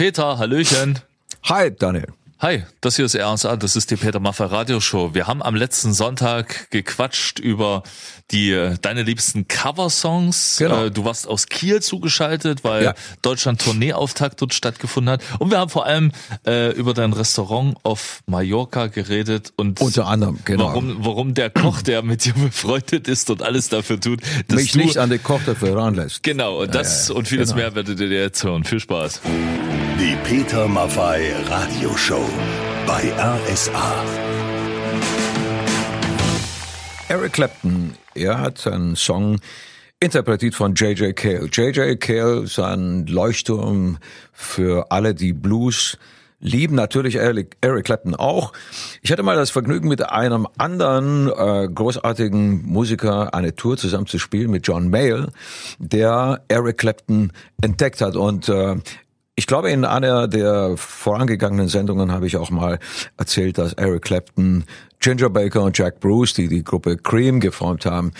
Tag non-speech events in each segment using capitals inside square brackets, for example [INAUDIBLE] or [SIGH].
Peter, Hallöchen. Hi, Daniel. Hi, das hier ist RSA, das ist die Peter Maffay Radioshow. Wir haben am letzten Sonntag gequatscht über die äh, deine liebsten Coversongs. Genau. Äh, Du warst aus Kiel zugeschaltet, weil Ja. Deutschland Tourneeauftakt dort stattgefunden hat. Und wir haben vor allem äh, über dein Restaurant auf Mallorca geredet und Unter anderem, genau. warum, warum der Koch, der mit dir befreundet ist und alles dafür tut, dass Mich du nicht an den Koch dafür ranlässt. Genau, und das ja, und vieles genau. mehr werdet ihr jetzt hören. Viel Spaß. Die Peter Maffay Radioshow bei RSA. Eric Clapton, er hat einen Song interpretiert von J.J. Cale. J.J. Cale ist ein Leuchtturm für alle, die Blues lieben. Natürlich Eric, Clapton auch. Ich hatte mal das Vergnügen, mit einem anderen äh, großartigen Musiker eine Tour zusammen zu spielen, mit John Mayall, der Eric Clapton entdeckt hat. Und äh, ich glaube, in einer der vorangegangenen Sendungen habe ich auch mal erzählt, dass Eric Clapton, Ginger Baker und Jack Bruce, die die Gruppe Cream geformt haben,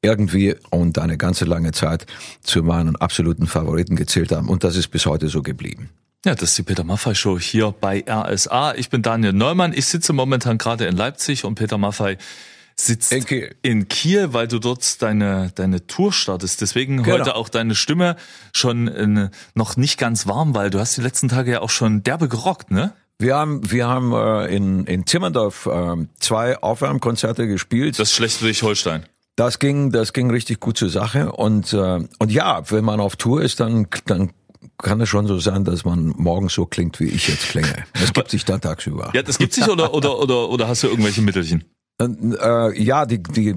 irgendwie und eine ganze lange Zeit zu meinen absoluten Favoriten gezählt haben. Und das ist bis heute so geblieben. Ja, das ist die Peter Maffay Show hier bei RSA. Ich bin Daniel Neumann. Ich sitze momentan gerade in Leipzig und Peter Maffay sitzt In Kiel. in Kiel, weil du dort deine deine Tour startest. Deswegen Genau. heute auch deine Stimme schon äh, noch nicht ganz warm, weil du hast die letzten Tage ja auch schon derbe gerockt, ne? Wir haben, wir haben äh, in, in Timmendorf äh, zwei Aufwärmkonzerte gespielt. Das Schleswig-Holstein. Das ging, das ging richtig gut zur Sache. Und, äh, und ja, wenn man auf Tour ist, dann, dann kann es schon so sein, dass man morgens so klingt, wie ich jetzt klinge. Das gibt sich dann tagsüber. Ja, das gibt's nicht oder oder oder oder hast du irgendwelche Mittelchen? Äh, ja, die, die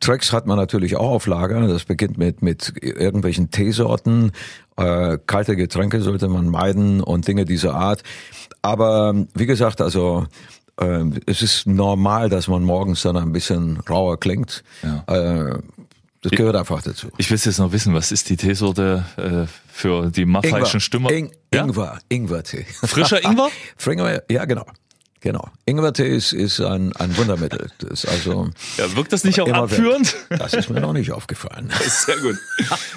Tracks hat man natürlich auch auf Lager. Das beginnt mit, mit irgendwelchen Teesorten. Äh, kalte Getränke sollte man meiden und Dinge dieser Art. Aber wie gesagt, also äh, es ist normal, dass man morgens dann ein bisschen rauer klingt. Ja. Äh, das gehört einfach dazu. Ich will jetzt noch wissen, was ist die Teesorte äh, für die maffeischen Stimmer? Ing, ja? Ingwer, Ingwertee. Frischer [LAUGHS] Ingwer? Ingwer, ja genau. Genau. Ingwertee ist, ist ein, ein Wundermittel. Das ist also Ja, wirkt das nicht auch abführend? das ist mir noch nicht aufgefallen. [LAUGHS] Sehr gut.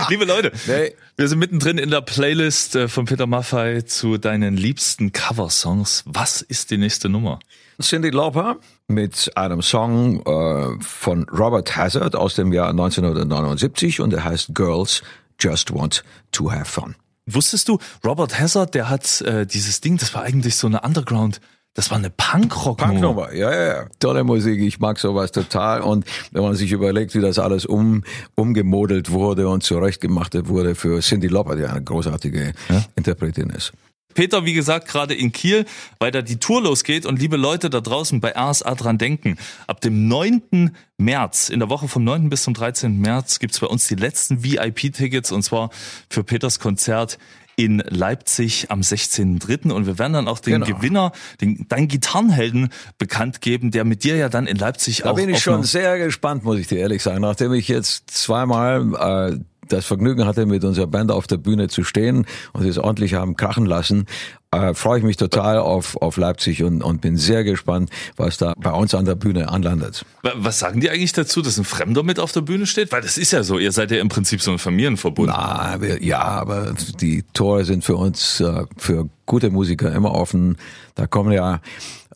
Liebe Leute, Nee. wir sind mittendrin in der Playlist äh, von Peter Maffay zu deinen liebsten Coversongs. Was ist die nächste Nummer? Cindy Lauper mit einem Song äh, von Robert Hazard aus dem Jahr 1979 und der heißt Girls Just Want to Have Fun. Wusstest du, Robert Hazard, der hat äh, dieses Ding, das war eigentlich so eine Underground, das war eine Punkrock-Nummer. Punknummer, ja, ja, ja. Tolle Musik, ich mag sowas total. Und wenn man sich überlegt, wie das alles um, umgemodelt wurde und zurechtgemacht wurde für Cindy Lauper, die eine großartige Interpretin ist. Peter, wie gesagt, gerade in Kiel, weil da die Tour losgeht und liebe Leute da draußen bei RSA dran denken. Ab dem 9. März, in der Woche vom 9. bis zum 13. März gibt's bei uns die letzten VIP-Tickets und zwar für Peters Konzert in Leipzig am 16.3. Und wir werden dann auch den Genau. Gewinner, den, deinen Gitarrenhelden bekannt geben, der mit dir ja dann in Leipzig Da auch bin ich schon sehr gespannt, muss ich dir ehrlich sagen. Nachdem ich jetzt zweimal äh, das Vergnügen hatte, mit unserer Band auf der Bühne zu stehen und es ordentlich haben krachen lassen, äh, freue ich mich total auf, auf Leipzig und, und bin sehr gespannt, was da bei uns an der Bühne anlandet. Wa- Was sagen die eigentlich dazu, dass ein Fremder mit auf der Bühne steht? Weil das ist ja so, ihr seid ja im Prinzip so ein Familienverbund. Na, wir, ja, aber die Tore sind für uns, äh, für gute Musiker immer offen. Da kommen ja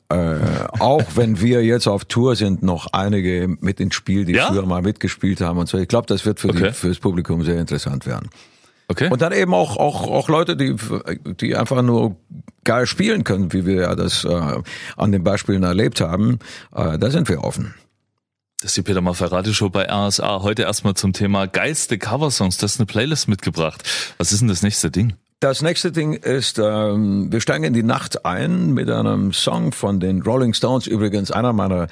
äh, auch wenn wir jetzt auf Tour sind, noch einige mit ins Spiel, die Ja? früher mal mitgespielt haben und so. Ich glaube, das wird für Okay. die, fürs Publikum sehr interessant werden. Okay. Und dann eben auch, auch, auch Leute, die, die einfach nur geil spielen können, wie wir ja das äh, an den Beispielen erlebt haben. Äh, da sind wir offen. Das ist die Peter Maffay Radioshow bei RSA. Heute erstmal zum Thema geilste Coversongs. Das ist eine Playlist mitgebracht. Was ist denn das nächste Ding? Das nächste Ding ist, ähm, wir steigen in die Nacht ein mit einem Song von den Rolling Stones, übrigens einer meiner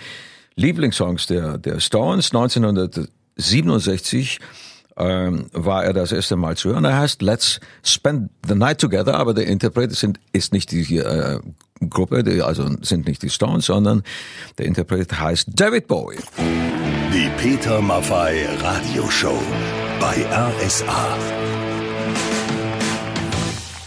Lieblingssongs der, der Stones. 1967 ähm, war er das erste Mal zu hören. Er heißt Let's Spend the Night Together, aber der Interpret sind, ist nicht die äh, Gruppe, die, also sind nicht die Stones, sondern der Interpret heißt David Bowie. Die Peter Maffay Radioshow bei RSA.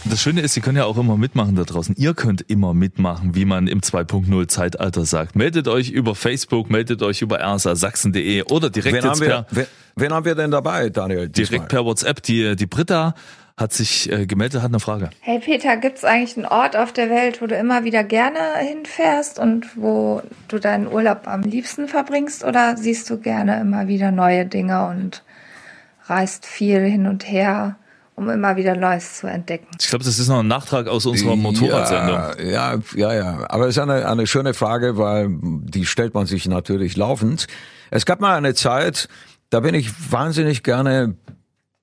Das Schöne ist, Sie können ja auch immer mitmachen da draußen. Ihr könnt immer mitmachen, wie man im 2.0 Zeitalter sagt. Meldet euch über Facebook, meldet euch über rsasachsen.de oder direkt Wen jetzt haben, wir, per, wen, wen haben wir denn dabei, Daniel? diesmal? direkt per WhatsApp. Die, die Britta hat sich äh, gemeldet, hat eine Frage. Hey Peter, gibt es eigentlich einen Ort auf der Welt, wo du immer wieder gerne hinfährst und wo du deinen Urlaub am liebsten verbringst? Oder siehst du gerne immer wieder neue Dinge und reist viel hin und her? Um immer wieder Neues zu entdecken. Ich glaube, das ist noch ein Nachtrag aus unserer Motorradsendung. Ja, ja, ja, ja. Aber es ist eine, eine schöne Frage, weil die stellt man sich natürlich laufend. Es gab mal eine Zeit, da bin ich wahnsinnig gerne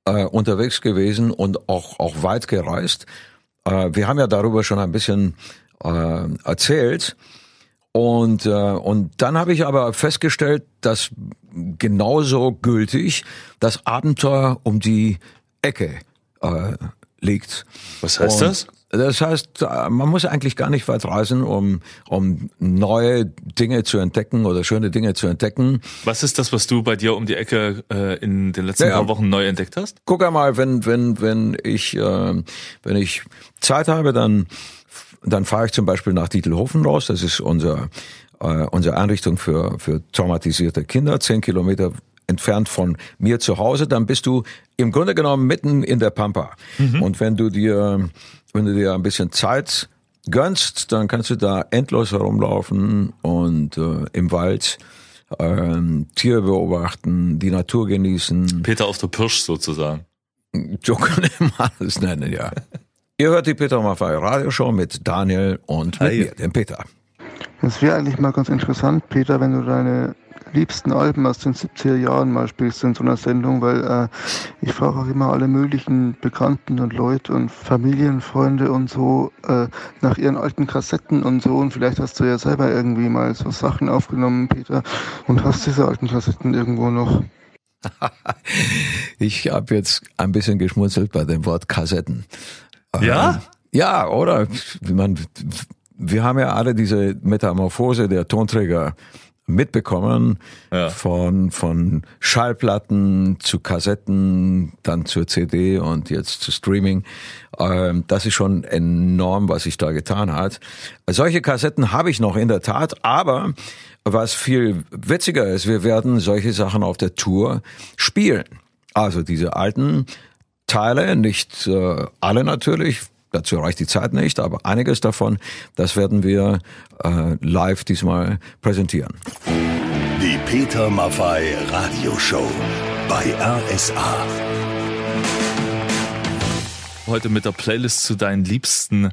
äh, unterwegs gewesen und auch, auch weit gereist. Äh, wir haben ja darüber schon ein bisschen äh, erzählt. Und, äh, und dann habe ich aber festgestellt, dass genauso gültig das Abenteuer um die Ecke äh, liegt. Was heißt Und das? Das heißt, äh, man muss eigentlich gar nicht weit reisen, um, um neue Dinge zu entdecken oder schöne Dinge zu entdecken. Was ist das, was du bei dir um die Ecke äh, in den letzten Ja. paar Wochen neu entdeckt hast? Guck einmal, wenn wenn wenn ich äh, wenn ich Zeit habe, dann dann fahre ich zum Beispiel nach Dietelhofen raus. Das ist unser äh, unsere Einrichtung für für traumatisierte Kinder, zehn Kilometer entfernt von mir zu Hause. Dann bist du im Grunde genommen mitten in der Pampa. Und wenn du dir wenn du dir ein bisschen Zeit gönnst, dann kannst du da endlos herumlaufen und äh, im Wald ähm, Tiere beobachten, die Natur genießen. Peter auf der Pirsch sozusagen. So kann man es nennen, ja. Ihr hört die Peter Maffay Radioshow mit Daniel und mit Hi. mir, dem Peter. Es wäre eigentlich mal ganz interessant, Peter, wenn du deine liebsten Alben aus den 70er Jahren mal spielst in so einer Sendung, weil äh, ich frage auch immer alle möglichen Bekannten und Leute und Familienfreunde und so äh, nach ihren alten Kassetten und so und vielleicht hast du ja selber irgendwie mal so Sachen aufgenommen, Peter, und hast diese alten Kassetten irgendwo noch. [LAUGHS] Ich habe jetzt ein bisschen geschmunzelt bei dem Wort Kassetten. Ja? Ja, oder? Man, wir haben ja alle diese Metamorphose der Tonträger mitbekommen, Ja. von, von Schallplatten zu Kassetten, dann zur CD und jetzt zu Streaming. Ähm, das ist schon enorm, was sich da getan hat. Solche Kassetten habe ich noch in der Tat, aber was viel witziger ist, wir werden solche Sachen auf der Tour spielen. Also diese alten Teile, nicht äh, alle natürlich, dazu reicht die Zeit nicht, aber einiges davon, das werden wir äh, live diesmal präsentieren. Die Peter Maffay Radioshow bei RSA. Heute mit der Playlist zu deinen liebsten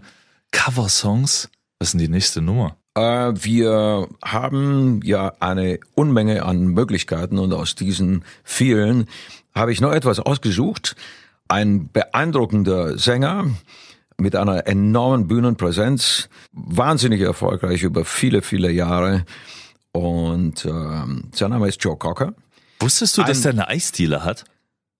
Coversongs. Was ist denn die nächste Nummer? Äh, wir haben ja eine Unmenge an Möglichkeiten und aus diesen vielen habe ich noch etwas ausgesucht. Ein beeindruckender Sänger mit einer enormen Bühnenpräsenz, wahnsinnig erfolgreich über viele, viele Jahre. Und ähm, sein Name ist Joe Cocker. Wusstest du, dass Ein- der eine Eisdiele hat?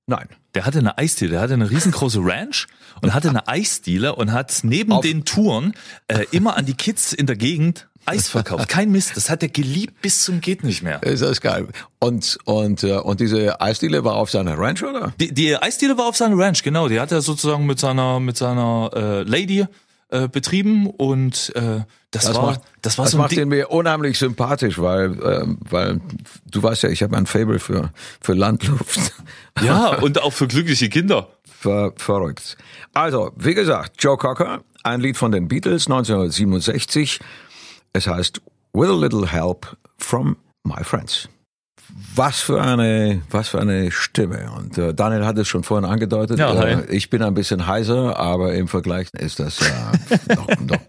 Nein. Der hatte eine Eisdiele, der hatte eine riesengroße Ranch und hatte eine Eisdiele und hat neben Auf- den Touren äh, immer an die Kids in der Gegend Eis verkauft. Kein Mist, das hat er geliebt bis zum geht nicht mehr. Ist das geil. Und, und, äh, und diese Eisdiele war auf seiner Ranch, oder? Die, die Eisdiele war auf seiner Ranch, genau. Die hat er sozusagen mit seiner mit seiner äh, Lady äh, betrieben und äh, das, Das war macht, das war das so macht ihn mir unheimlich sympathisch, weil, ähm, weil du weißt ja, ich habe ein Fable für, für Landluft. Ja, [LAUGHS] und auch für glückliche Kinder. Ver, verrückt. Also, wie gesagt, Joe Cocker, ein Lied von den Beatles 1967. Es heißt With a Little Help from My Friends. Was für eine, was für eine Stimme. Und äh, Daniel hat es schon vorhin angedeutet. Ja, äh, ich bin ein bisschen heiser, aber im Vergleich ist das äh, [LAUGHS] noch, noch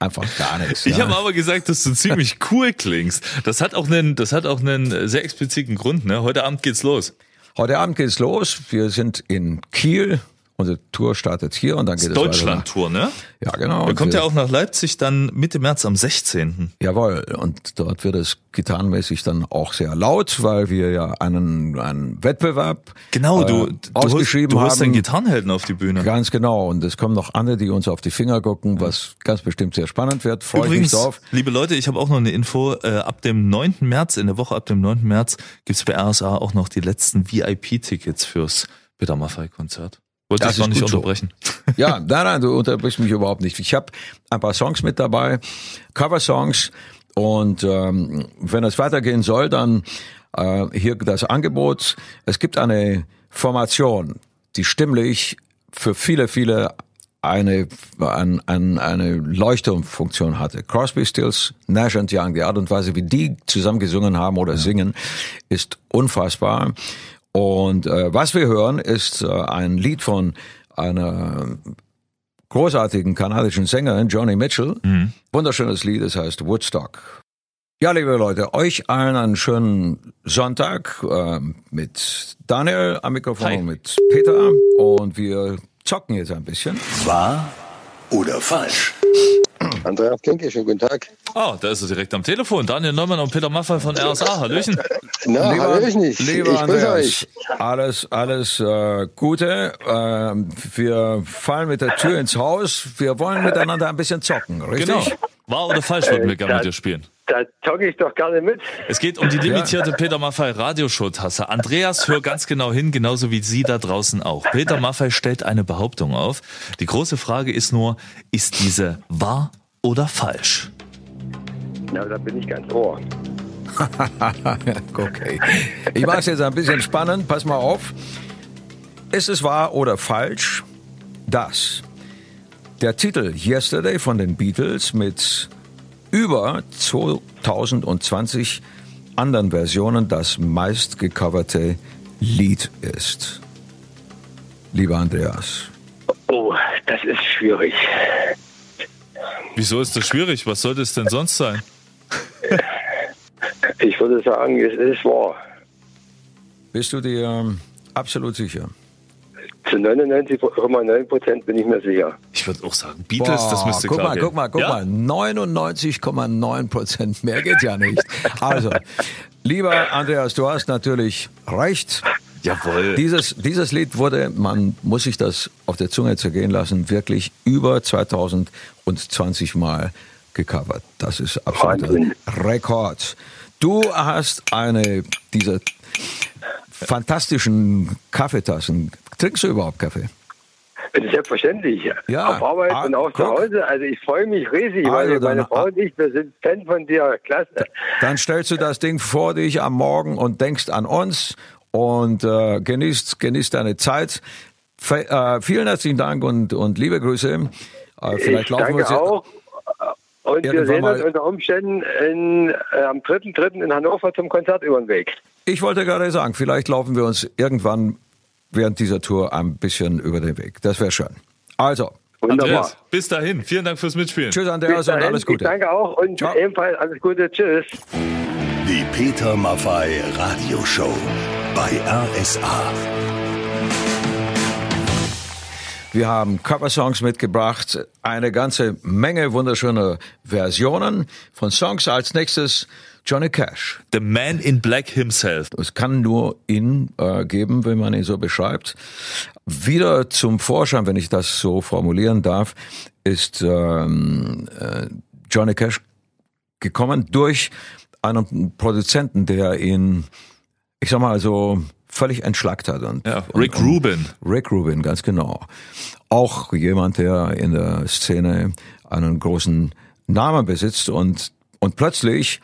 einfach gar nichts. Ich ja. habe aber gesagt, dass du ziemlich cool klingst. Das hat auch einen, das hat auch einen sehr expliziten Grund. Ne? Heute Abend geht's los. Heute Abend geht's los. Wir sind in Kiel. Unsere Tour startet hier und dann geht es weiter. Deutschland-Tour, ne? Ja, genau. Und kommt ja auch nach Leipzig dann Mitte März am 16. Jawohl, und dort wird es gitarrenmäßig dann auch sehr laut, weil wir ja einen, einen Wettbewerb Genau, du, äh, du, holst, ausgeschrieben du holst haben. deinen Gitarrenhelden auf die Bühne. Ganz genau. Und es kommen noch andere, die uns auf die Finger gucken, was ganz bestimmt sehr spannend wird. Freue ich mich drauf. liebe Leute, ich habe auch noch eine Info. Äh, ab dem 9. März, in der Woche ab dem 9. März, gibt's bei RSA auch noch die letzten VIP-Tickets fürs Peter Maffay-Konzert. Wollte Das ich noch ist nicht gut so. unterbrechen. Ja, nein, nein, du unterbrichst mich überhaupt nicht. Ich habe ein paar Songs mit dabei, Cover-Songs. Und ähm, wenn es weitergehen soll, dann äh, hier das Angebot. Es gibt eine Formation, die stimmlich für viele, viele eine, eine, eine Leuchtturmfunktion hatte. Crosby, Stills, Nash und Young, die Art und Weise, wie die zusammen gesungen haben oder ja. singen, ist unfassbar. Und äh, was wir hören, ist äh, ein Lied von einer großartigen kanadischen Sängerin, Johnny Mitchell. Mhm. Wunderschönes Lied, es heißt Woodstock. Ja, liebe Leute, euch allen einen schönen Sonntag äh, mit Daniel am Mikrofon, Hi. mit Peter und wir zocken jetzt ein bisschen. Wahr oder falsch? Andreas Kenke, schönen guten Tag. Oh, da ist er direkt am Telefon. Daniel Neumann und Peter Maffay von RSA. Hallöchen. Na, lieber, Hallöchen. Ich, lieber ich Andreas, euch. alles, alles äh, Gute. Äh, wir fallen mit der Tür ins Haus. Wir wollen miteinander ein bisschen zocken, richtig? Genau. Wahr oder falsch würden wir gerne mit dir spielen. Da zocke ich doch gerne mit. Es geht um die limitierte ja. Peter Maffei Radioshow-Tasse. Andreas, hör ganz genau hin, genauso wie Sie da draußen auch. Peter Maffei stellt eine Behauptung auf. Die große Frage ist nur, ist diese wahr oder falsch? Na, da bin ich ganz ohr. [LAUGHS] okay. Ich mache es jetzt ein bisschen spannend. Pass mal auf. Ist es wahr oder falsch, dass der Titel Yesterday von den Beatles mit über 2020 anderen Versionen das meistgecoverte Lied ist. Lieber Andreas. Oh, das ist schwierig. Wieso ist das schwierig? Was sollte es denn sonst sein? Ich würde sagen, es ist wahr. Bist du dir ähm, absolut sicher? Zu 99,9 Prozent bin ich mir sicher. Ich würde auch sagen, Beatles, Boah, das müsste guck klar mal, gehen. Guck mal, guck ja? mal, 99,9 Prozent, mehr geht ja nicht. Also, lieber Andreas, du hast natürlich recht. Jawohl. Dieses, dieses Lied wurde, man muss sich das auf der Zunge zergehen lassen, wirklich über 2020 Mal gecovert. Das ist absolut ein Rekord. Du hast eine dieser fantastischen Kaffeetassen. Trinkst du überhaupt Kaffee? Selbstverständlich. Ja. Auf Arbeit ah, und auch guck. zu Hause. Also ich freue mich riesig, also weil meine Frau und ich, wir sind Fan von dir. Klasse. Dann stellst du das Ding vor dich am Morgen und denkst an uns und äh, genießt, genießt deine Zeit. Fe äh, vielen herzlichen Dank und, und liebe Grüße. Äh, vielleicht ich laufen danke wir auch. Und wir sehen uns unter Umständen in, äh, am 3.3. in Hannover zum Konzert über den Weg. Ich wollte gerade sagen, vielleicht laufen wir uns irgendwann während dieser Tour ein bisschen über den Weg. Das wäre schön. Also. Wunderbar. Andreas, bis dahin. Vielen Dank fürs Mitspielen. Tschüss, Andreas, und alles Gute. Ich danke auch und Ciao. ebenfalls alles Gute. Tschüss. Die Peter Maffei Radioshow bei RSA. Wir haben Coversongs mitgebracht, eine ganze Menge wunderschöner Versionen von Songs. Als nächstes Johnny Cash. The Man in Black himself. Es kann nur ihn äh, geben, wenn man ihn so beschreibt. Wieder zum Vorschein, wenn ich das so formulieren darf, ist ähm, äh, Johnny Cash gekommen durch einen Produzenten, der ihn, ich sag mal so, völlig entschlackt hat. Und, ja, Rick und, Rubin. Rick Rubin, ganz genau. Auch jemand, der in der Szene einen großen Namen besitzt und, und plötzlich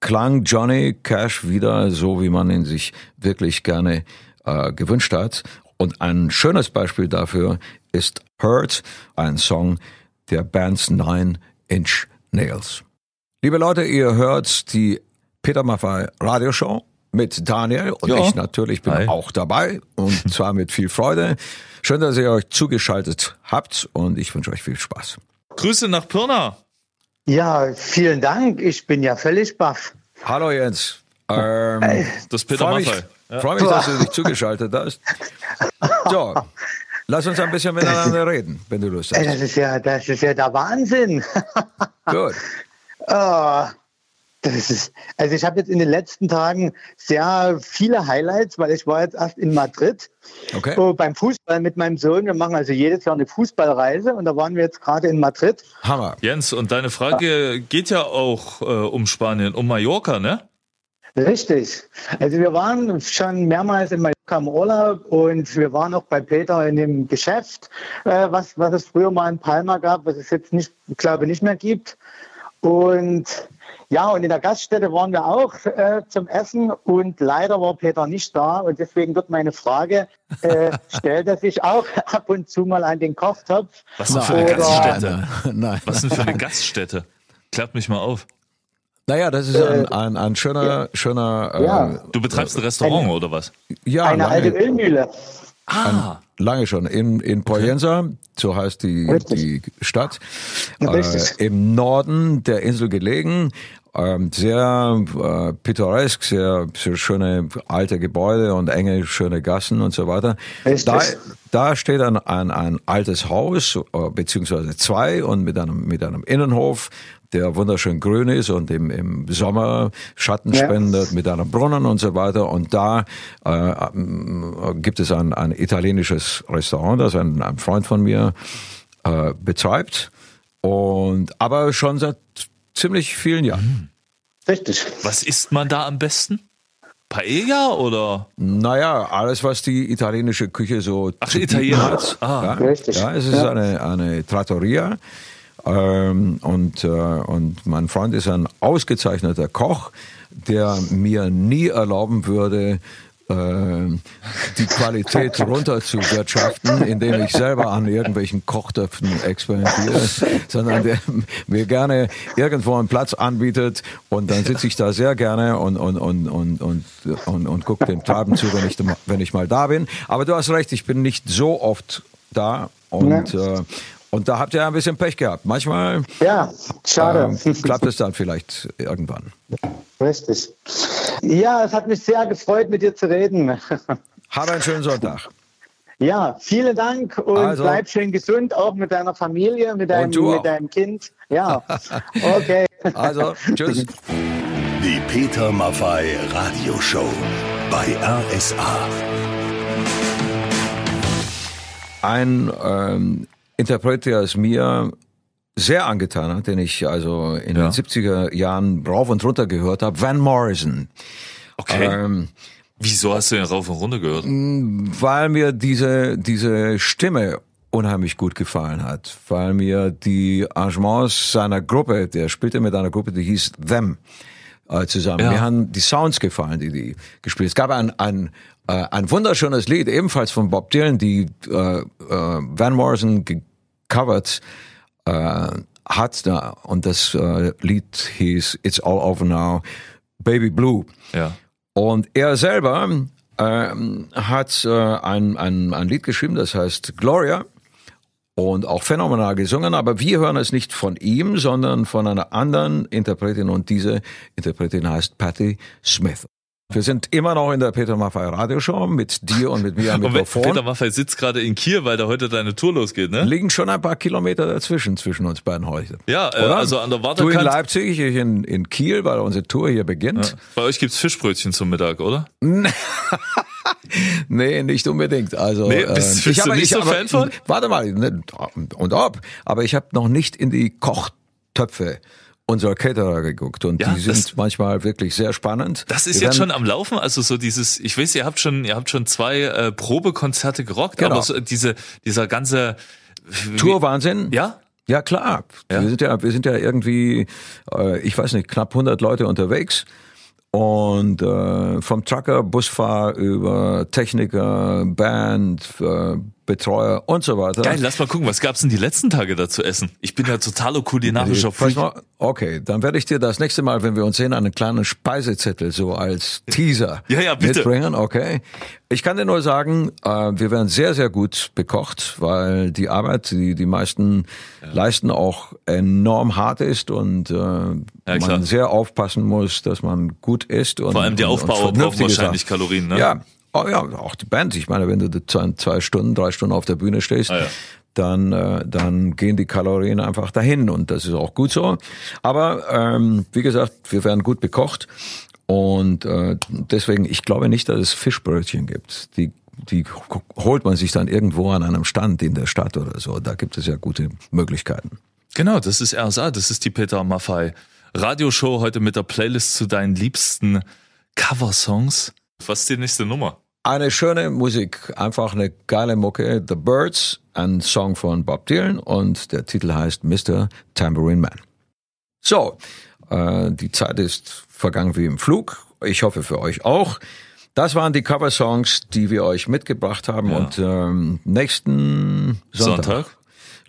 klang Johnny Cash wieder so, wie man ihn sich wirklich gerne äh, gewünscht hat. Und ein schönes Beispiel dafür ist Hurt, ein Song der Bands Nine Inch Nails. Liebe Leute, ihr hört die Peter Maffay Radioshow mit Daniel und ja. ich natürlich bin Hi. auch dabei und [LAUGHS] zwar mit viel Freude. Schön, dass ihr euch zugeschaltet habt und ich wünsche euch viel Spaß. Grüße nach Pirna. Ja, vielen Dank. Ich bin ja völlig baff. Hallo Jens. Ähm, das ist Peter Freue mich, ja. freu mich, dass du [LAUGHS] dich zugeschaltet hast. So, lass uns ein bisschen miteinander reden, wenn du Lust hast. Das ist ja, das ist ja der Wahnsinn. [LAUGHS] Gut. Oh, das ist, also ich habe jetzt in den letzten Tagen sehr viele Highlights, weil ich war jetzt erst in Madrid okay. so beim Fußball mit meinem Sohn. Wir machen also jedes Jahr eine Fußballreise und da waren wir jetzt gerade in Madrid. Hammer. Jens, und deine Frage ja. geht ja auch äh, um Spanien, um Mallorca, ne? Richtig. Also wir waren schon mehrmals in Mallorca im Urlaub und wir waren auch bei Peter in dem Geschäft, äh, was, was es früher mal in Palma gab, was es jetzt nicht, glaube nicht mehr gibt. Und ja, und in der Gaststätte waren wir auch äh, zum Essen und leider war Peter nicht da und deswegen wird meine Frage, äh, [LAUGHS] stellt er sich auch ab und zu mal an den Kochtopf? Was denn für eine Gaststätte? Nein. Was denn für eine Gaststätte? Klärt mich mal auf. Naja, das ist ein, äh, ein, ein schöner, ja. schöner. Äh, ja. Du betreibst ein Restaurant eine, oder was? Ja, eine lange, alte Ölmühle. Ah. Ein, lange schon. In, in Poyensa, so heißt die, die Stadt. Äh, Im Norden der Insel gelegen. Ähm, sehr äh, pittoresk, sehr, sehr schöne alte Gebäude und enge, schöne Gassen und so weiter. Da, da steht ein, ein, ein altes Haus, äh, beziehungsweise zwei und mit einem, mit einem Innenhof, der wunderschön grün ist und im, im Sommer Schatten spendet ja. mit einem Brunnen und so weiter. Und da äh, äh, gibt es ein, ein italienisches Restaurant, das ein, ein Freund von mir äh, betreibt. Und aber schon seit ziemlich vielen Jahren. Richtig. Was isst man da am besten? Paella oder? Naja, alles, was die italienische Küche so Ach, Italiener hat. Ah. Ja, Richtig. ja, es ist ja. eine, eine Trattoria. Ähm, und, äh, und mein Freund ist ein ausgezeichneter Koch, der mir nie erlauben würde, die Qualität [LAUGHS] runter zu wirtschaften, indem ich selber an irgendwelchen Kochtöpfen experimentiere, [LAUGHS] sondern der mir gerne irgendwo einen Platz anbietet und dann sitze ich da sehr gerne und, und, und, und, und, und, und gucke dem Treiben zu, wenn ich, wenn ich mal da bin. Aber du hast recht, ich bin nicht so oft da und, ja. äh, und da habt ihr ein bisschen Pech gehabt. Manchmal ja, schade. Äh, klappt es dann vielleicht irgendwann. Richtig. Ja, es hat mich sehr gefreut, mit dir zu reden. Habe einen schönen Sonntag. Ja, vielen Dank und also, bleib schön gesund, auch mit deiner Familie, mit deinem, mit deinem Kind. Ja, [LAUGHS] okay. Also, tschüss. Die Peter Maffei Radioshow bei RSA. Ein ähm, Interpret, der es mir sehr angetan hat, den ich also in ja. den 70er Jahren rauf und runter gehört habe, Van Morrison. Okay. Ähm, Wieso hast du den rauf und runter gehört? Weil mir diese, diese Stimme unheimlich gut gefallen hat, weil mir die Arrangements seiner Gruppe, der spielte mit einer Gruppe, die hieß Them, äh, zusammen. Ja. Mir haben die Sounds gefallen, die die gespielt. Es gab ein, ein, äh, ein wunderschönes Lied, ebenfalls von Bob Dylan, die äh, äh, Van Morrison gecovert äh, hat da und das äh, Lied hieß It's All Over Now, Baby Blue. Ja. Und er selber äh, hat äh, ein, ein, ein Lied geschrieben, das heißt Gloria und auch phänomenal gesungen, aber wir hören es nicht von ihm, sondern von einer anderen Interpretin und diese Interpretin heißt Patti Smith. Wir sind immer noch in der Peter Maffei Radioshow mit dir und mit mir am [LAUGHS] Mikrofon. Peter Maffei sitzt gerade in Kiel, weil da heute deine Tour losgeht, ne? Liegen schon ein paar Kilometer dazwischen, zwischen uns beiden heute. Ja, äh, also an der Wartekante. Du in Leipzig, ich in, in Kiel, weil unsere Tour hier beginnt. Ja. Bei euch gibt's Fischbrötchen zum Mittag, oder? [LAUGHS] nee, nicht unbedingt. Also, nee, bist, äh, bist du nicht ich, so aber, Fan von? Warte mal, ne, und ob. Aber ich habe noch nicht in die Kochtöpfe unserer Caterer geguckt und ja, die sind manchmal wirklich sehr spannend. Das ist Wir jetzt schon am Laufen, also so dieses, ich weiß, ihr habt schon, ihr habt schon zwei äh, Probekonzerte gerockt, genau. aber so diese, dieser ganze Tourwahnsinn. Ja. Ja klar, ja. wir sind ja, wir sind ja irgendwie, äh, ich weiß nicht, knapp 100 Leute unterwegs und äh, vom Trucker, Busfahrer über Techniker, Band, äh, Betreuer und so weiter. Geil, lass mal gucken, was gab's denn die letzten Tage da zu essen? Ich bin ja totaler kulinarischer Freak. Okay, dann werde ich dir das nächste Mal, wenn wir uns sehen, einen kleinen Speisezettel so als Teaser ja, ja, bitte. mitbringen. Okay. Ich kann dir nur sagen, äh, wir werden sehr, sehr gut bekocht, weil die Arbeit, die die meisten ja. leisten, auch enorm hart ist und äh, ja, man sehr aufpassen muss, dass man gut isst. Und, Vor allem die Aufbauer brauchen wahrscheinlich Kalorien, ne? Ja, Oh ja, auch die Band. Ich meine, wenn du zwei, zwei Stunden, drei Stunden auf der Bühne stehst, ah, ja. dann, äh, dann gehen die Kalorien einfach dahin und das ist auch gut so. Aber ähm, wie gesagt, wir werden gut bekocht und äh, deswegen, ich glaube nicht, dass es Fischbrötchen gibt. Die die holt man sich dann irgendwo an einem Stand in der Stadt oder so. Da gibt es ja gute Möglichkeiten. Genau, das ist RSA, das ist die Peter Maffei Radioshow heute mit der Playlist zu deinen liebsten Coversongs. Was ist die nächste Nummer? Eine schöne Musik, einfach eine geile Mucke. The Birds, ein Song von Bob Dylan und der Titel heißt Mr. Tambourine Man. So, äh, die Zeit ist vergangen wie im Flug. Ich hoffe für euch auch. Das waren die Cover-Songs, die wir euch mitgebracht haben. Ja. Und ähm, nächsten Sonntag, Sonntag,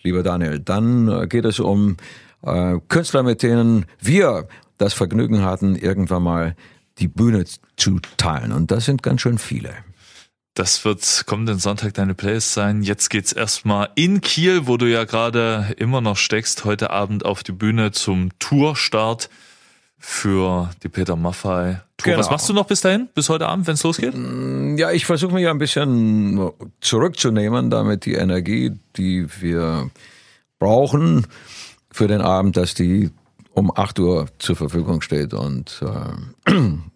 lieber Daniel, dann äh, geht es um äh, Künstler, mit denen wir das Vergnügen hatten, irgendwann mal die Bühne zu teilen. Und das sind ganz schön viele. Das wird kommenden Sonntag deine Playlist sein. Jetzt geht's erstmal in Kiel, wo du ja gerade immer noch steckst, heute Abend auf die Bühne zum Tourstart für die Peter Maffei Tour. Genau. Was machst du noch bis dahin, bis heute Abend, wenn es losgeht? Mm, ja, ich versuche mich ein bisschen zurückzunehmen, damit die Energie, die wir brauchen für den Abend, dass die um 8 Uhr zur Verfügung steht. Und äh, [CLEARS THROAT]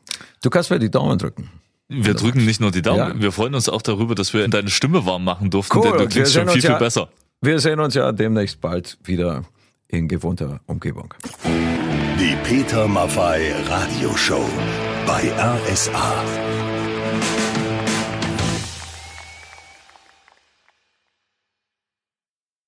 du kannst mir die Daumen drücken. Wir drücken nicht nur die Daumen, ja. wir freuen uns auch darüber, dass wir deine Stimme warm machen durften, cool. denn du klingst schon viel, ja, viel besser. Wir sehen uns ja demnächst bald wieder in gewohnter Umgebung. Die Peter Maffei Radioshow bei RSA.